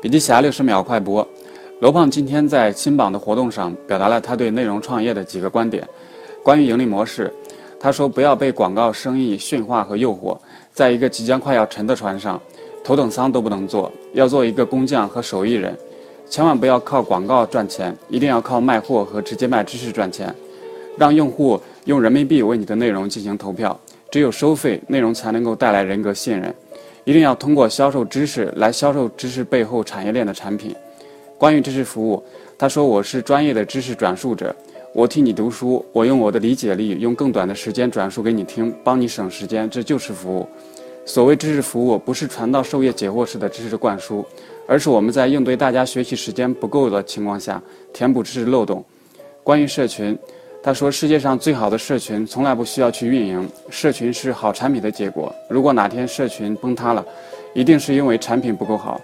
笔记侠六十秒快播，罗胖今天在新榜的活动上表达了他对内容创业的几个观点。关于盈利模式，他说不要被广告生意驯化和诱惑，在一个即将快要沉的船上，头等舱都不能坐，要做一个工匠和手艺人，千万不要靠广告赚钱，一定要靠卖货和直接卖知识赚钱，让用户用人民币为你的内容进行投票，只有收费内容才能够带来人格信任。一定要通过销售知识来销售知识背后产业链的产品。关于知识服务，他说：“我是专业的知识转述者，我替你读书，我用我的理解力，用更短的时间转述给你听，帮你省时间，这就是服务。所谓知识服务，不是传道授业解惑式的知识灌输，而是我们在应对大家学习时间不够的情况下，填补知识漏洞。关于社群。”他说：“世界上最好的社群从来不需要去运营，社群是好产品的结果。如果哪天社群崩塌了，一定是因为产品不够好。